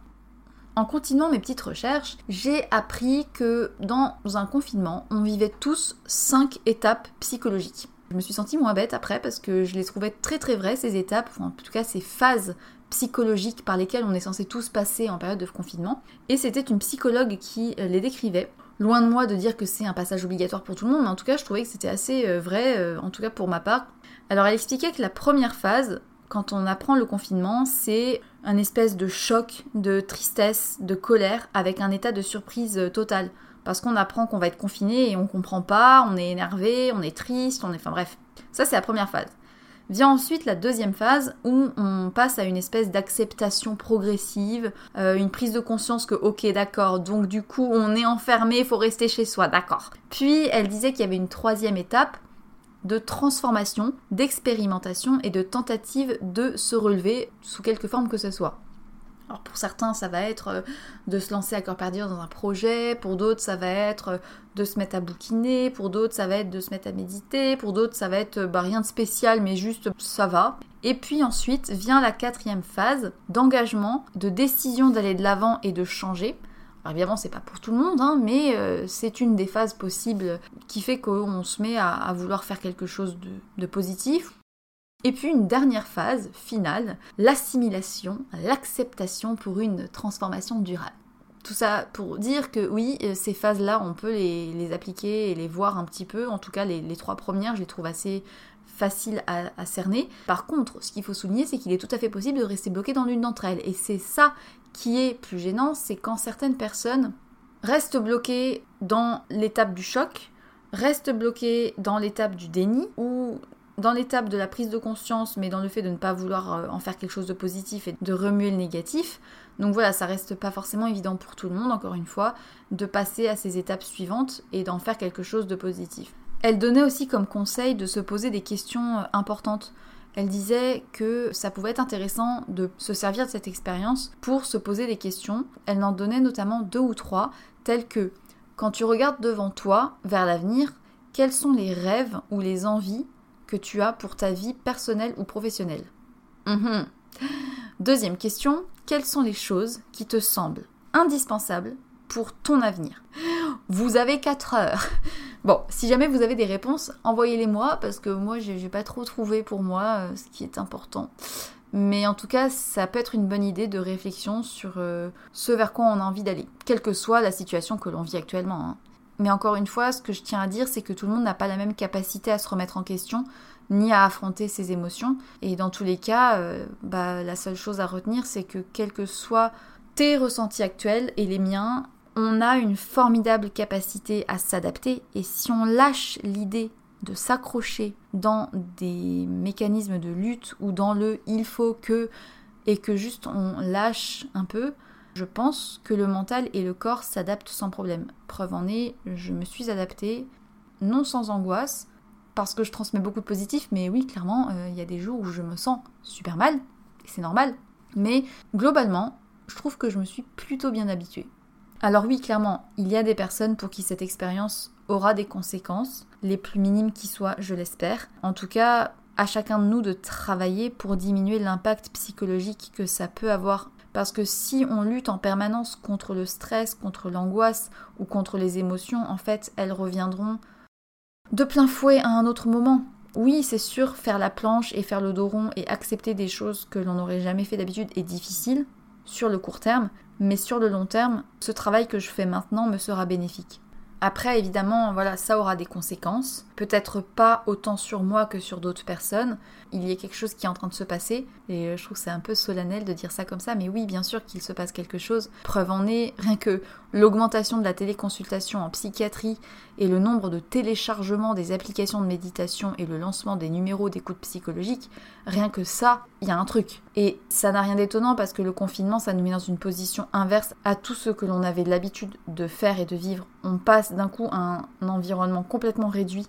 S2: En continuant mes petites recherches, j'ai appris que dans un confinement, on vivait tous cinq étapes psychologiques. Je me suis sentie moins bête après parce que je les trouvais très très vraies ces étapes, ou en tout cas ces phases psychologiques par lesquelles on est censé tous passer en période de confinement. Et c'était une psychologue qui euh, les décrivait. Loin de moi de dire que c'est un passage obligatoire pour tout le monde, mais en tout cas je trouvais que c'était assez euh, vrai, euh, en tout cas pour ma part. Alors elle expliquait que la première phase, quand on apprend le confinement, c'est un espèce de choc, de tristesse, de colère, avec un état de surprise totale. Parce qu'on apprend qu'on va être confiné et on comprend pas, on est énervé, on est triste, on est. Enfin bref. Ça c'est la première phase. Vient ensuite la deuxième phase où on passe à une espèce d'acceptation progressive, euh, une prise de conscience que ok d'accord, donc du coup on est enfermé, il faut rester chez soi, d'accord. Puis elle disait qu'il y avait une troisième étape de transformation, d'expérimentation et de tentative de se relever sous quelque forme que ce soit. Alors pour certains, ça va être euh, de se lancer à cœur perdu dans un projet, pour d'autres, ça va être euh, de se mettre à bouquiner, pour d'autres, ça va être de se mettre à méditer, pour d'autres, ça va être euh, bah, rien de spécial, mais juste ça va. Et puis ensuite vient la quatrième phase d'engagement, de décision d'aller de l'avant et de changer. Alors évidemment, c'est pas pour tout le monde, hein, mais c'est une des phases possibles qui fait qu'on se met à, vouloir faire quelque chose de positif et puis une dernière phase finale, l'assimilation, l'acceptation pour une transformation durable. Tout ça pour dire que oui, euh, ces phases-là, on peut les, appliquer et les voir un petit peu. En tout cas, les, trois premières, je les trouve assez faciles à, cerner. Par contre, ce qu'il faut souligner, c'est qu'il est tout à fait possible de rester bloqué dans l'une d'entre elles. Et c'est ça qui est plus gênant, c'est quand certaines personnes restent bloquées dans l'étape du choc, restent bloquées dans l'étape du déni, ou dans l'étape de la prise de conscience, mais dans le fait de ne pas vouloir euh, en faire quelque chose de positif et de remuer le négatif. Donc voilà, ça reste pas forcément évident pour tout le monde, encore une fois, de passer à ces étapes suivantes et d'en faire quelque chose de positif. Elle donnait aussi comme conseil de se poser des questions importantes. Elle disait que ça pouvait être intéressant de se servir de cette expérience pour se poser des questions. Elle en donnait notamment deux ou trois, telles que quand tu regardes devant toi, vers l'avenir, quels sont les rêves ou les envies que tu as pour ta vie personnelle ou professionnelle mhm. Deuxième question, quelles sont les choses qui te semblent indispensables pour ton avenir? Vous avez 4 heures. Bon, si jamais vous avez des réponses, envoyez-les moi parce que moi j'ai pas trop trouvé pour moi euh, ce qui est important. Mais en tout cas, ça peut être une bonne idée de réflexion sur euh, ce vers quoi on a envie d'aller, quelle que soit la situation que l'on vit actuellement. Hein. Mais encore une fois, ce que je tiens à dire, c'est que tout le monde n'a pas la même capacité à se remettre en question, ni à affronter ses émotions. Et dans tous les cas, euh, bah, la seule chose à retenir, c'est que quels que soient tes ressentis actuels et les miens, on a une formidable capacité à s'adapter. Et si on lâche l'idée de s'accrocher dans des mécanismes de lutte ou dans le il faut que et que juste on lâche un peu, je pense que le mental et le corps s'adaptent sans problème. Preuve en est, je me suis adaptée, non sans angoisse, parce que je transmets beaucoup de positif, mais oui, clairement, euh, il y a des jours où je me sens super mal, et c'est normal. Mais globalement, je trouve que je me suis plutôt bien habituée. Alors oui, clairement, il y a des personnes pour qui cette expérience aura des conséquences, les plus minimes qui soient, je l'espère. En tout cas, à chacun de nous de travailler pour diminuer l'impact psychologique que ça peut avoir parce que si on lutte en permanence contre le stress, contre l'angoisse ou contre les émotions, en fait, elles reviendront de plein fouet à un autre moment. Oui, c'est sûr, faire la planche et faire le dos rond et accepter des choses que l'on n'aurait jamais fait d'habitude est difficile sur le court terme, mais sur le long terme, ce travail que je fais maintenant me sera bénéfique. Après, évidemment, voilà, ça aura des conséquences. Peut-être pas autant sur moi que sur d'autres personnes. Il y a quelque chose qui est en train de se passer. Et euh, je trouve que c'est un peu solennel de dire ça comme ça. Mais oui, bien sûr qu'il se passe quelque chose. Preuve en est, rien que l'augmentation de la téléconsultation en psychiatrie et le nombre de téléchargements des applications de méditation et le lancement des numéros d'écoute psychologique, rien que ça, il y a un truc. Et ça n'a rien d'étonnant parce que le confinement, ça nous met dans une position inverse à tout ce que l'on avait l'habitude de faire et de vivre. On passe d'un coup à un environnement complètement réduit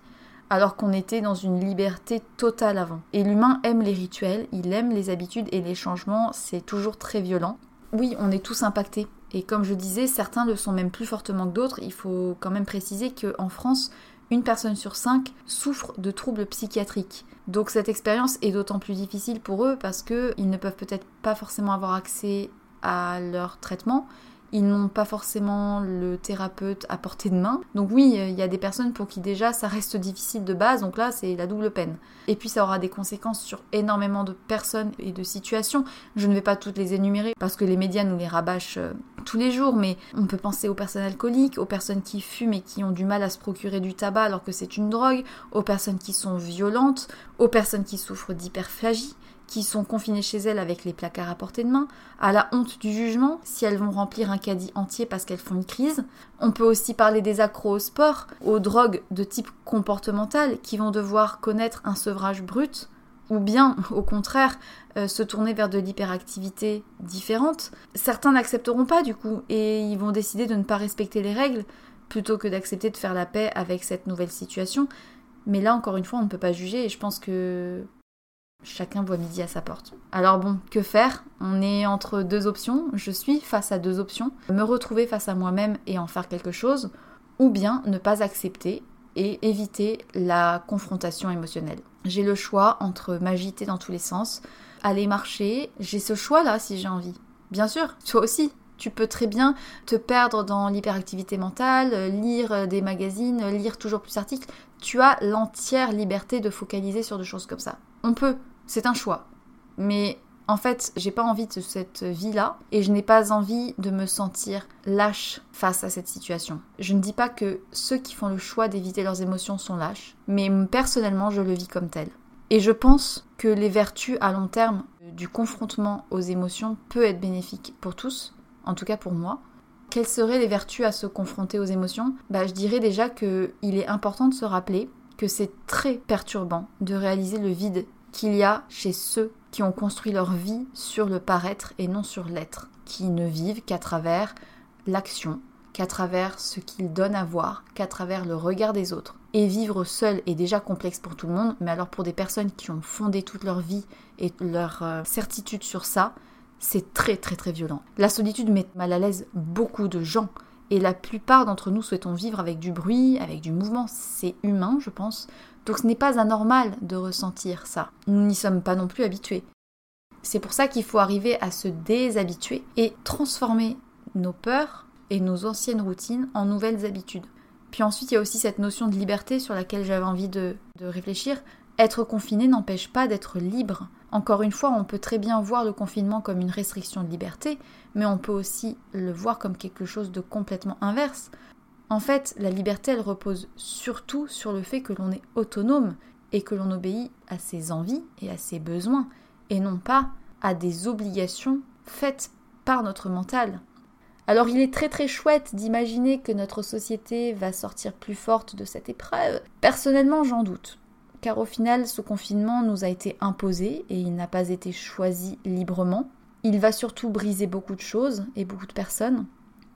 S2: alors qu'on était dans une liberté totale avant. Et l'humain aime les rituels, il aime les habitudes et les changements, c'est toujours très violent. Oui, on est tous impactés et comme je disais, certains le sont même plus fortement que d'autres. Il faut quand même préciser qu'en France, une personne sur cinq souffre de troubles psychiatriques. Donc cette expérience est d'autant plus difficile pour eux parce qu'ils ne peuvent peut-être pas forcément avoir accès à leur traitement, ils n'ont pas forcément le thérapeute à portée de main. Donc oui, il y a des personnes pour qui déjà ça reste difficile de base, donc là c'est la double peine. Et puis ça aura des conséquences sur énormément de personnes et de situations. Je ne vais pas toutes les énumérer parce que les médias nous les rabâchent euh, tous les jours, mais on peut penser aux personnes alcooliques, aux personnes qui fument et qui ont du mal à se procurer du tabac alors que c'est une drogue, aux personnes qui sont violentes, aux personnes qui souffrent d'hyperphagie, qui sont confinées chez elles avec les placards à portée de main, à la honte du jugement si elles vont remplir un caddie entier parce qu'elles font une crise. On peut aussi parler des accros au sport, aux drogues de type comportemental qui vont devoir connaître un sevrage brut ou bien au contraire euh, se tourner vers de l'hyperactivité différente. Certains n'accepteront pas du coup et ils vont décider de ne pas respecter les règles plutôt que d'accepter de faire la paix avec cette nouvelle situation. Mais là encore une fois on ne peut pas juger et je pense que Chacun voit midi à sa porte. Alors bon, que faire? On est entre deux options. Je suis face à deux options. Me retrouver face à moi-même et en faire quelque chose, ou bien ne pas accepter et éviter la confrontation émotionnelle. J'ai le choix entre m'agiter dans tous les sens, aller marcher. J'ai ce choix-là si j'ai envie. Bien sûr, toi aussi. Tu peux très bien te perdre dans l'hyperactivité mentale, lire des magazines, lire toujours plus d'articles. Tu as l'entière liberté de focaliser sur des choses comme ça. On peut, c'est un choix. Mais en fait, j'ai pas envie de cette vie-là et je n'ai pas envie de me sentir lâche face à cette situation. Je ne dis pas que ceux qui font le choix d'éviter leurs émotions sont lâches, mais personnellement, je le vis comme tel. Et je pense que les vertus à long terme du confrontement aux émotions peut être bénéfique pour tous, en tout cas pour moi. Quelles seraient les vertus à se confronter aux émotions? Bah, Je dirais déjà qu'il est important de se rappeler que c'est très perturbant de réaliser le vide qu'il y a chez ceux qui ont construit leur vie sur le paraître et non sur l'être, qui ne vivent qu'à travers l'action, qu'à travers ce qu'ils donnent à voir, qu'à travers le regard des autres. Et vivre seul est déjà complexe pour tout le monde, mais alors pour des personnes qui ont fondé toute leur vie et leur euh, certitude sur ça, c'est très très très violent. La solitude met mal à l'aise beaucoup de gens. Et la plupart d'entre nous souhaitons vivre avec du bruit, avec du mouvement. C'est humain, je pense. Donc ce n'est pas anormal de ressentir ça. Nous n'y sommes pas non plus habitués. C'est pour ça qu'il faut arriver à se déshabituer et transformer nos peurs et nos anciennes routines en nouvelles habitudes. Puis ensuite, il y a aussi cette notion de liberté sur laquelle j'avais envie de, réfléchir. Être confiné n'empêche pas d'être libre. Encore une fois, on peut très bien voir le confinement comme une restriction de liberté, mais on peut aussi le voir comme quelque chose de complètement inverse. En fait, la liberté, elle repose surtout sur le fait que l'on est autonome et que l'on obéit à ses envies et à ses besoins, et non pas à des obligations faites par notre mental. Alors il est très très chouette d'imaginer que notre société va sortir plus forte de cette épreuve. Personnellement, j'en doute car au final ce confinement nous a été imposé et il n'a pas été choisi librement. Il va surtout briser beaucoup de choses et beaucoup de personnes.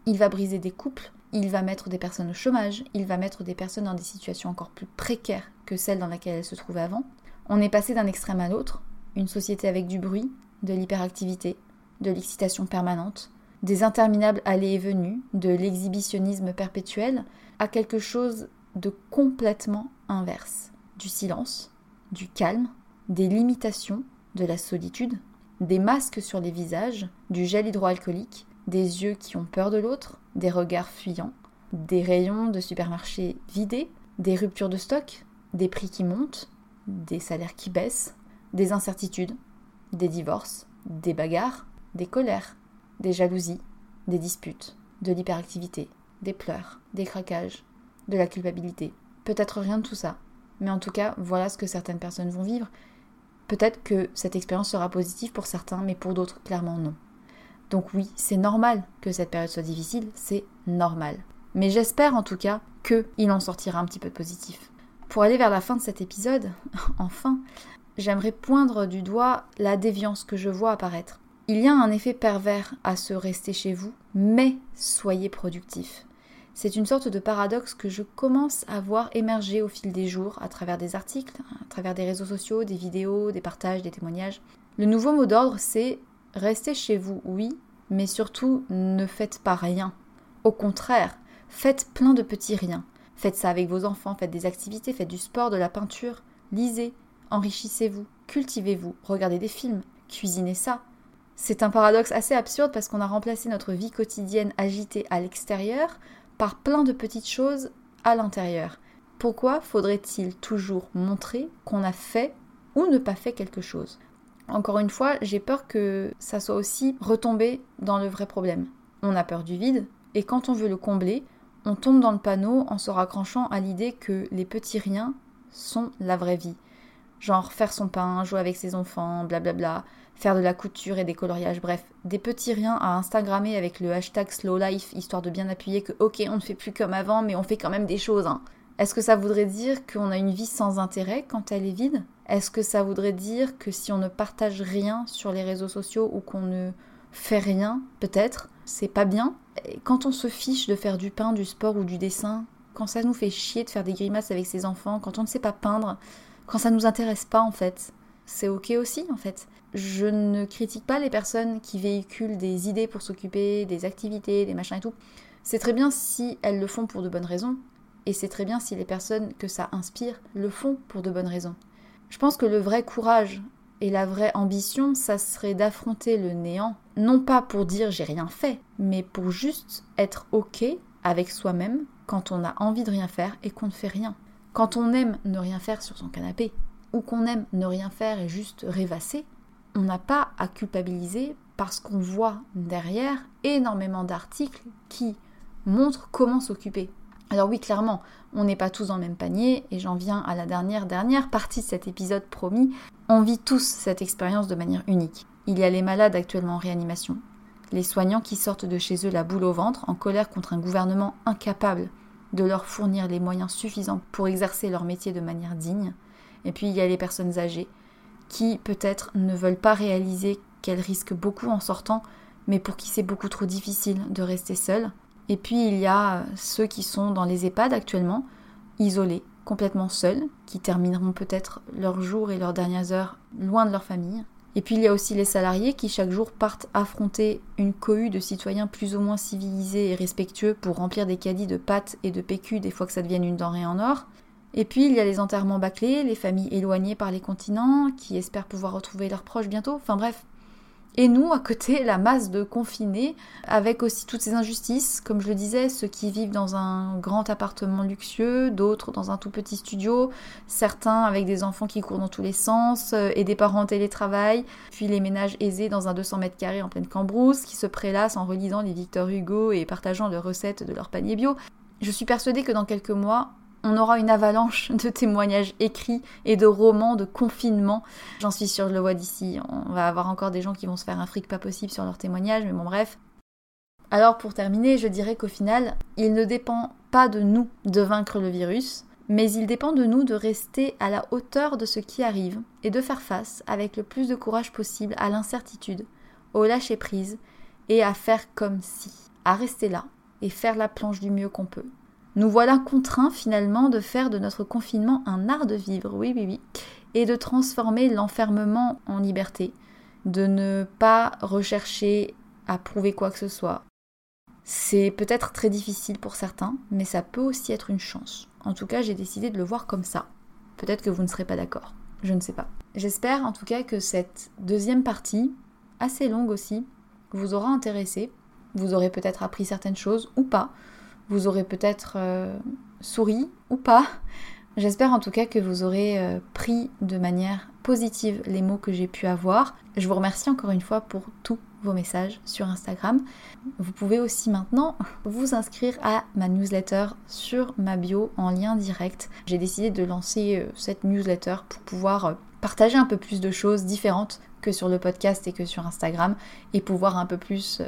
S2: Il va briser des couples, il va mettre des personnes au chômage, il va mettre des personnes dans des situations encore plus précaires que celles dans lesquelles elles se trouvaient avant. On est passé d'un extrême à l'autre, une société avec du bruit, de l'hyperactivité, de l'excitation permanente, des interminables allées et venues, de l'exhibitionnisme perpétuel, à quelque chose de complètement inverse du silence, du calme, des limitations, de la solitude, des masques sur les visages, du gel hydroalcoolique, des yeux qui ont peur de l'autre, des regards fuyants, des rayons de supermarché vidés, des ruptures de stock, des prix qui montent, des salaires qui baissent, des incertitudes, des divorces, des bagarres, des colères, des jalousies, des disputes, de l'hyperactivité, des pleurs, des craquages, de la culpabilité. Peut-être rien de tout ça, mais en tout cas, voilà ce que certaines personnes vont vivre. Peut-être que cette expérience sera positive pour certains, mais pour d'autres, clairement non. Donc oui, c'est normal que cette période soit difficile, c'est normal. Mais j'espère en tout cas qu'il en sortira un petit peu positif. Pour aller vers la fin de cet épisode, enfin, j'aimerais poindre du doigt la déviance que je vois apparaître. Il y a un effet pervers à se rester chez vous, mais soyez productif. C'est une sorte de paradoxe que je commence à voir émerger au fil des jours à travers des articles, à travers des réseaux sociaux, des vidéos, des partages, des témoignages. Le nouveau mot d'ordre, c'est restez chez vous, oui, mais surtout ne faites pas rien. Au contraire, faites plein de petits riens. Faites ça avec vos enfants, faites des activités, faites du sport, de la peinture, lisez, enrichissez-vous, cultivez-vous, regardez des films, cuisinez ça. C'est un paradoxe assez absurde parce qu'on a remplacé notre vie quotidienne agitée à l'extérieur par plein de petites choses à l'intérieur. Pourquoi faudrait-il toujours montrer qu'on a fait ou ne pas fait quelque chose? Encore une fois, j'ai peur que ça soit aussi retomber dans le vrai problème. On a peur du vide, et quand on veut le combler, on tombe dans le panneau en se raccrochant à l'idée que les petits riens sont la vraie vie. Genre faire son pain, jouer avec ses enfants, blablabla, faire de la couture et des coloriages, bref, des petits riens à Instagrammer avec le hashtag slow life, histoire de bien appuyer que ok, on ne fait plus comme avant, mais on fait quand même des choses. Hein. Est-ce que ça voudrait dire qu'on a une vie sans intérêt quand elle est vide? Est-ce que ça voudrait dire que si on ne partage rien sur les réseaux sociaux ou qu'on ne fait rien, peut-être, c'est pas bien? Quand on se fiche de faire du pain, du sport ou du dessin, quand ça nous fait chier de faire des grimaces avec ses enfants, quand on ne sait pas peindre, quand ça nous intéresse pas en fait, c'est ok aussi en fait. Je ne critique pas les personnes qui véhiculent des idées pour s'occuper, des activités, des machins et tout. C'est très bien si elles le font pour de bonnes raisons, et c'est très bien si les personnes que ça inspire le font pour de bonnes raisons. Je pense que le vrai courage et la vraie ambition, ça serait d'affronter le néant, non pas pour dire j'ai rien fait, mais pour juste être ok avec soi-même quand on a envie de rien faire et qu'on ne fait rien. Quand on aime ne rien faire sur son canapé, ou qu'on aime ne rien faire et juste rêvasser, on n'a pas à culpabiliser parce qu'on voit derrière énormément d'articles qui montrent comment s'occuper. Alors oui, clairement, on n'est pas tous dans le même panier, et j'en viens à la dernière, dernière partie de cet épisode promis. On vit tous cette expérience de manière unique. Il y a les malades actuellement en réanimation, les soignants qui sortent de chez eux la boule au ventre, en colère contre un gouvernement incapable de leur fournir les moyens suffisants pour exercer leur métier de manière digne. Et puis il y a les personnes âgées qui peut-être ne veulent pas réaliser qu'elles risquent beaucoup en sortant, mais pour qui c'est beaucoup trop difficile de rester seules. Et puis il y a ceux qui sont dans les EHPAD actuellement, isolés, complètement seuls, qui termineront peut-être leurs jours et leurs dernières heures loin de leur famille. Et puis il y a aussi les salariés qui chaque jour partent affronter une cohue de citoyens plus ou moins civilisés et respectueux pour remplir des caddies de pâtes et de PQ des fois que ça devienne une denrée en or. Et puis il y a les enterrements bâclés, les familles éloignées par les continents qui espèrent pouvoir retrouver leurs proches bientôt. Enfin bref, et nous, à côté, la masse de confinés, avec aussi toutes ces injustices, comme je le disais, ceux qui vivent dans un grand appartement luxueux, d'autres dans un tout petit studio, certains avec des enfants qui courent dans tous les sens, euh, et des parents en télétravail, puis les ménages aisés dans un 200 mètres carrés en pleine cambrousse, qui se prélassent en relisant les Victor Hugo et partageant leurs recettes de leur panier bio. Je suis persuadée que dans quelques mois, on aura une avalanche de témoignages écrits et de romans de confinement. J'en suis sûre, je le vois d'ici. On va avoir encore des gens qui vont se faire un fric pas possible sur leurs témoignages, mais bon, bref. Alors, pour terminer, je dirais qu'au final, il ne dépend pas de nous de vaincre le virus, mais il dépend de nous de rester à la hauteur de ce qui arrive et de faire face avec le plus de courage possible à l'incertitude, au lâcher-prise et à faire comme si, à rester là et faire la planche du mieux qu'on peut. Nous voilà contraints finalement de faire de notre confinement un art de vivre, oui, oui, oui, et de transformer l'enfermement en liberté, de ne pas rechercher à prouver quoi que ce soit. C'est peut-être très difficile pour certains, mais ça peut aussi être une chance. En tout cas, j'ai décidé de le voir comme ça. Peut-être que vous ne serez pas d'accord, je ne sais pas. J'espère en tout cas que cette deuxième partie, assez longue aussi, vous aura intéressé. Vous aurez peut-être appris certaines choses ou pas. Vous aurez peut-être euh, souri ou pas. J'espère en tout cas que vous aurez euh, pris de manière positive les mots que j'ai pu avoir. Je vous remercie encore une fois pour tous vos messages sur Instagram. Vous pouvez aussi maintenant vous inscrire à ma newsletter sur ma bio en lien direct. J'ai décidé de lancer euh, cette newsletter pour pouvoir partager un peu plus de choses différentes que sur le podcast et que sur Instagram et pouvoir un peu plus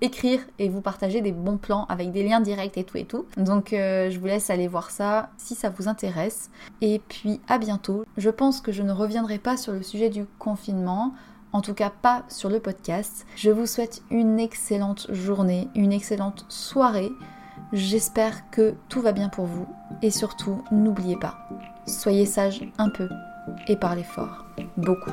S2: écrire et vous partager des bons plans avec des liens directs et tout et tout. Donc euh, je vous laisse aller voir ça si ça vous intéresse. Et puis à bientôt. Je pense que je ne reviendrai pas sur le sujet du confinement. En tout cas pas sur le podcast. Je vous souhaite une excellente journée, une excellente soirée. J'espère que tout va bien pour vous. Et surtout, n'oubliez pas, soyez sage un peu et parlez fort. Beaucoup.